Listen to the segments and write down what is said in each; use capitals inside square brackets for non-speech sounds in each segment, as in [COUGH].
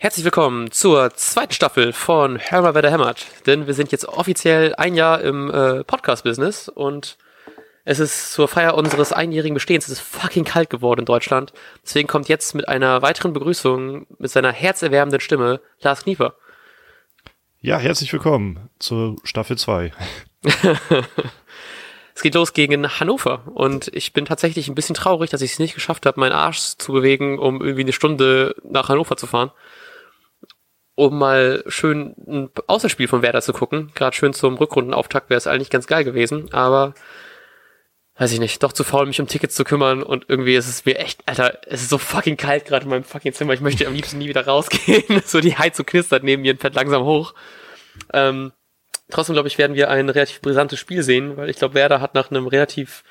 Herzlich willkommen zur zweiten Staffel von wer da hämmert. Denn wir sind jetzt offiziell ein Jahr im äh, Podcast-Business und es ist zur Feier unseres einjährigen Bestehens, es ist fucking kalt geworden in Deutschland. Deswegen kommt jetzt mit einer weiteren Begrüßung mit seiner herzerwärmenden Stimme Lars Knieper. Ja, herzlich willkommen zur Staffel 2. [LAUGHS] es geht los gegen Hannover und ich bin tatsächlich ein bisschen traurig, dass ich es nicht geschafft habe, meinen Arsch zu bewegen, um irgendwie eine Stunde nach Hannover zu fahren um mal schön ein Außerspiel von Werder zu gucken. Gerade schön zum Rückrundenauftakt wäre es eigentlich ganz geil gewesen, aber weiß ich nicht, doch zu faul, mich um Tickets zu kümmern und irgendwie ist es mir echt, Alter, es ist so fucking kalt gerade in meinem fucking Zimmer. Ich möchte am liebsten nie wieder rausgehen. [LAUGHS] so die Heizung knistert neben mir und fährt langsam hoch. Ähm, trotzdem glaube ich, werden wir ein relativ brisantes Spiel sehen, weil ich glaube, Werder hat nach einem relativ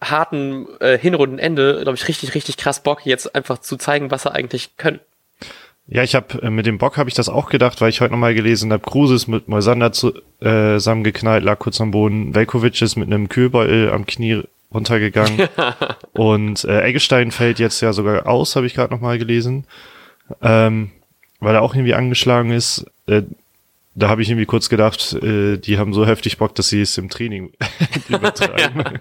harten äh, Hinrundenende, glaube ich, richtig, richtig krass Bock, jetzt einfach zu zeigen, was er eigentlich können. Ja, ich habe äh, mit dem Bock habe ich das auch gedacht, weil ich heute nochmal gelesen habe, Kruse ist mit Moisander zu, äh, zusammengeknallt, lag kurz am Boden, Velkovic ist mit einem Kühlbeutel am Knie runtergegangen [LAUGHS] und äh, Eggestein fällt jetzt ja sogar aus, habe ich gerade nochmal gelesen, ähm, weil er auch irgendwie angeschlagen ist. Äh, da habe ich irgendwie kurz gedacht, äh, die haben so heftig Bock, dass sie es im Training [LAUGHS] [LAUGHS] übertreiben.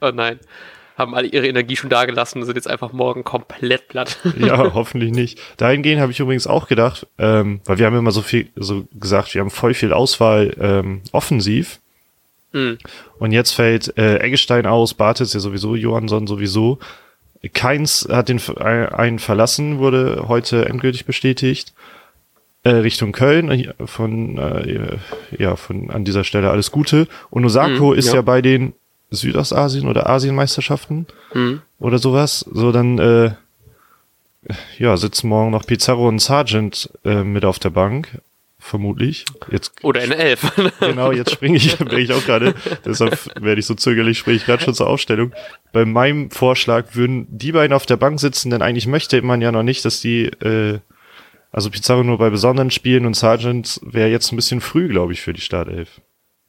oh nein haben alle ihre Energie schon da gelassen und sind jetzt einfach morgen komplett platt. [LAUGHS] ja, hoffentlich nicht. Dahingehend habe ich übrigens auch gedacht, ähm, weil wir haben immer so viel so gesagt, wir haben voll viel Auswahl ähm, offensiv. Mhm. Und jetzt fällt äh, Eggestein aus, Bartels ja sowieso, Johansson sowieso. Keins hat den einen verlassen, wurde heute endgültig bestätigt. Äh, Richtung Köln, von äh, ja, von an dieser Stelle alles Gute. Und Osako mhm, ist ja. ja bei den Südostasien oder Asienmeisterschaften mhm. oder sowas. So dann äh, ja sitzen morgen noch Pizarro und Sargent äh, mit auf der Bank vermutlich. Jetzt, Oder eine Elf. [LAUGHS] genau, jetzt springe ich, [LAUGHS] bin ich auch gerade, deshalb werde ich so zögerlich, springe ich gerade schon zur Aufstellung. Bei meinem Vorschlag würden die beiden auf der Bank sitzen, denn eigentlich möchte man ja noch nicht, dass die, äh, also Pizarro nur bei besonderen Spielen und Sargent wäre jetzt ein bisschen früh, glaube ich, für die Startelf.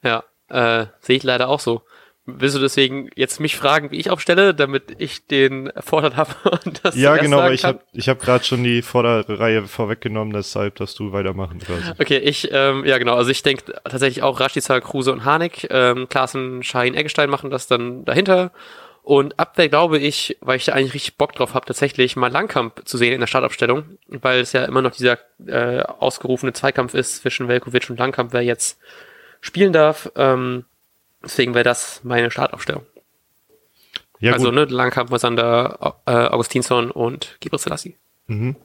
Ja, äh, sehe ich leider auch so. Willst du deswegen jetzt mich fragen, wie ich aufstelle, damit ich den Vorteil habe [LAUGHS] und das Ja, genau, weil ich habe ich hab gerade schon die Vorderreihe vorweggenommen, deshalb, dass du weitermachen quasi. Okay, ich, ähm, ja genau, also ich denke tatsächlich auch Rashica, Kruse und Harnik, ähm, Klaassen, Schein, Eggestein machen das dann dahinter. Und Abwehr glaube ich, weil ich da eigentlich richtig Bock drauf habe, tatsächlich mal Langkamp zu sehen in der Startaufstellung, weil es ja immer noch dieser äh, ausgerufene Zweikampf ist zwischen Velkovic und Langkamp, wer jetzt spielen darf. Ähm, Deswegen wäre das meine Startaufstellung. Ja, also, gut. ne, Langkamp, Mosander, äh, Augustinsson und Gibril Selassie. Mhm.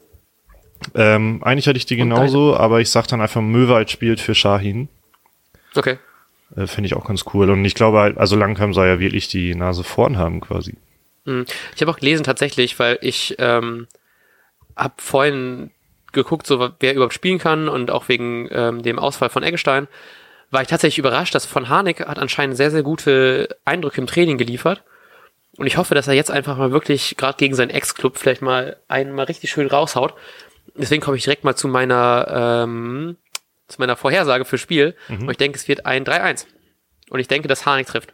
Ähm, eigentlich hatte ich die genauso, aber ich sag dann einfach, Möwald spielt für Shahin. Okay. Äh, Finde ich auch ganz cool. Und ich glaube halt, also Langkamp soll ja wirklich die Nase vorn haben quasi. Mhm. Ich habe auch gelesen tatsächlich, weil ich ähm, habe vorhin geguckt, so wer überhaupt spielen kann und auch wegen ähm, dem Ausfall von Eggestein war ich tatsächlich überrascht, dass von Harnik hat anscheinend sehr, sehr gute Eindrücke im Training geliefert. Und ich hoffe, dass er jetzt einfach mal wirklich, gerade gegen seinen Ex-Club, vielleicht mal einen mal richtig schön raushaut. Deswegen komme ich direkt mal zu meiner, ähm, zu meiner Vorhersage für Spiel. Mhm. Und ich denke, es wird ein 3-1. Und ich denke, dass Harnik trifft.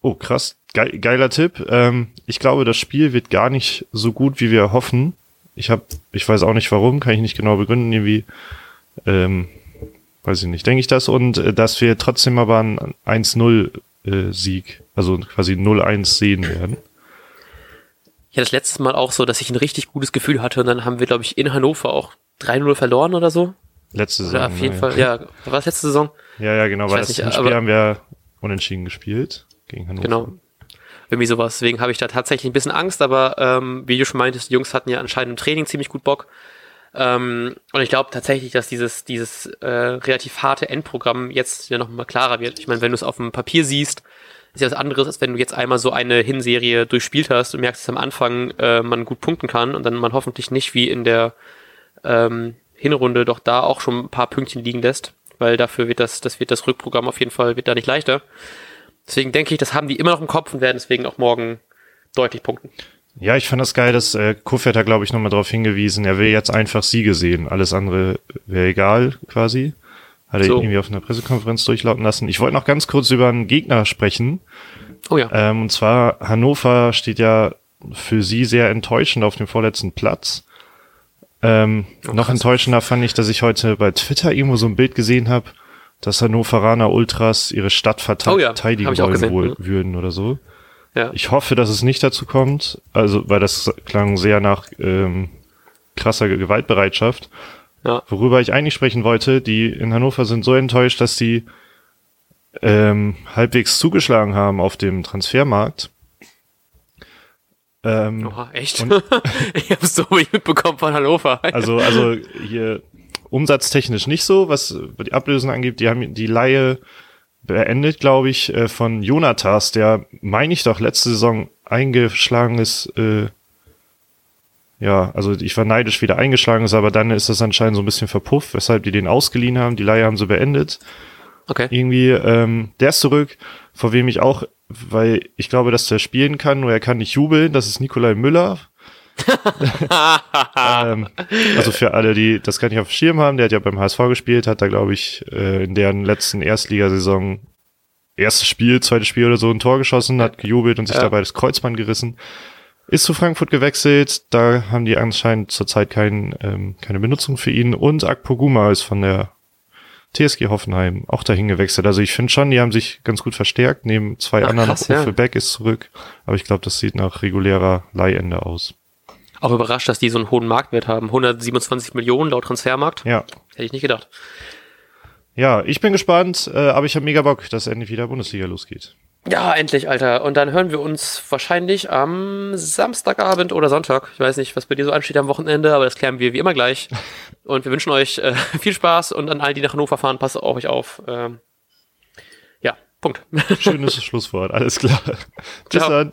Oh, krass. Ge geiler Tipp. Ähm, ich glaube, das Spiel wird gar nicht so gut, wie wir hoffen. Ich habe, ich weiß auch nicht warum, kann ich nicht genau begründen, irgendwie, ähm, weiß ich nicht, denke ich das und äh, dass wir trotzdem aber einen 1-0-Sieg, äh, also quasi 0-1 sehen werden. Ja, das letzte Mal auch so, dass ich ein richtig gutes Gefühl hatte und dann haben wir, glaube ich, in Hannover auch 3-0 verloren oder so. Letzte Saison. Oder auf jeden ja, Fall, ja. War es letzte Saison? Ja, ja, genau, weil das nicht, Spiel haben wir unentschieden gespielt gegen Hannover. Genau. Irgendwie sowas. Deswegen habe ich da tatsächlich ein bisschen Angst, aber ähm, wie du schon meintest, die Jungs hatten ja anscheinend im Training ziemlich gut Bock. Ähm, und ich glaube tatsächlich, dass dieses, dieses äh, relativ harte Endprogramm jetzt ja nochmal klarer wird. Ich meine, wenn du es auf dem Papier siehst, ist ja was anderes, als wenn du jetzt einmal so eine Hinserie durchspielt hast und merkst, dass am Anfang äh, man gut punkten kann und dann man hoffentlich nicht wie in der ähm, Hinrunde doch da auch schon ein paar Pünktchen liegen lässt, weil dafür wird das, das wird das Rückprogramm auf jeden Fall, wird da nicht leichter. Deswegen denke ich, das haben die immer noch im Kopf und werden deswegen auch morgen deutlich punkten. Ja, ich fand das geil, dass äh, Kofeld hat, glaube ich, nochmal darauf hingewiesen, er will jetzt einfach Siege sehen. Alles andere wäre egal, quasi. Hat er so. irgendwie auf einer Pressekonferenz durchlauten lassen. Ich wollte noch ganz kurz über einen Gegner sprechen. Oh ja. Ähm, und zwar Hannover steht ja für sie sehr enttäuschend auf dem vorletzten Platz. Ähm, oh, noch enttäuschender fand ich, dass ich heute bei Twitter irgendwo so ein Bild gesehen habe, dass Hannoveraner Ultras ihre Stadt verteidigen oh ja, wollen wohl, würden oder so. Ja. Ich hoffe, dass es nicht dazu kommt, also weil das klang sehr nach ähm, krasser Gewaltbereitschaft. Ja. Worüber ich eigentlich sprechen wollte, die in Hannover sind so enttäuscht, dass die ähm, halbwegs zugeschlagen haben auf dem Transfermarkt. Ähm, Oha, echt? [LAUGHS] ich habe so wenig mitbekommen von Hannover. also, also hier umsatztechnisch nicht so, was die Ablösen angeht. Die haben die Laie beendet, glaube ich, äh, von Jonatas, der, meine ich doch, letzte Saison eingeschlagen ist. Äh, ja, also ich war neidisch, wieder eingeschlagen ist, aber dann ist das anscheinend so ein bisschen verpufft, weshalb die den ausgeliehen haben. Die Laie haben sie beendet. Okay. Irgendwie, ähm, der ist zurück, vor wem ich auch, weil ich glaube, dass der spielen kann, nur er kann nicht jubeln. Das ist Nikolai Müller. Ähm, also für alle, die das gar nicht auf dem Schirm haben, der hat ja beim HSV gespielt, hat da, glaube ich, äh, in deren letzten Erstligasaison erstes Spiel, zweites Spiel oder so ein Tor geschossen, hat gejubelt und sich ja. dabei das Kreuzband gerissen. Ist zu Frankfurt gewechselt, da haben die anscheinend zurzeit kein, ähm, keine Benutzung für ihn. Und Akpoguma ist von der TSG Hoffenheim auch dahin gewechselt. Also ich finde schon, die haben sich ganz gut verstärkt. Neben zwei Ach, anderen, krass, ja. Beck ist zurück. Aber ich glaube, das sieht nach regulärer Leihende aus. Auch überrascht, dass die so einen hohen Marktwert haben. 127 Millionen laut Transfermarkt. Ja. Hätte ich nicht gedacht. Ja, ich bin gespannt, äh, aber ich habe mega Bock, dass endlich wieder Bundesliga losgeht. Ja, endlich, Alter. Und dann hören wir uns wahrscheinlich am Samstagabend oder Sonntag. Ich weiß nicht, was bei dir so ansteht am Wochenende, aber das klären wir wie immer gleich. [LAUGHS] Und wir wünschen euch äh, [LAUGHS] viel Spaß und an all die nach Hannover fahren, passt auf euch auf. Ähm, ja, Punkt. [LAUGHS] Schönes Schlusswort, alles klar. Bis Ciao. dann.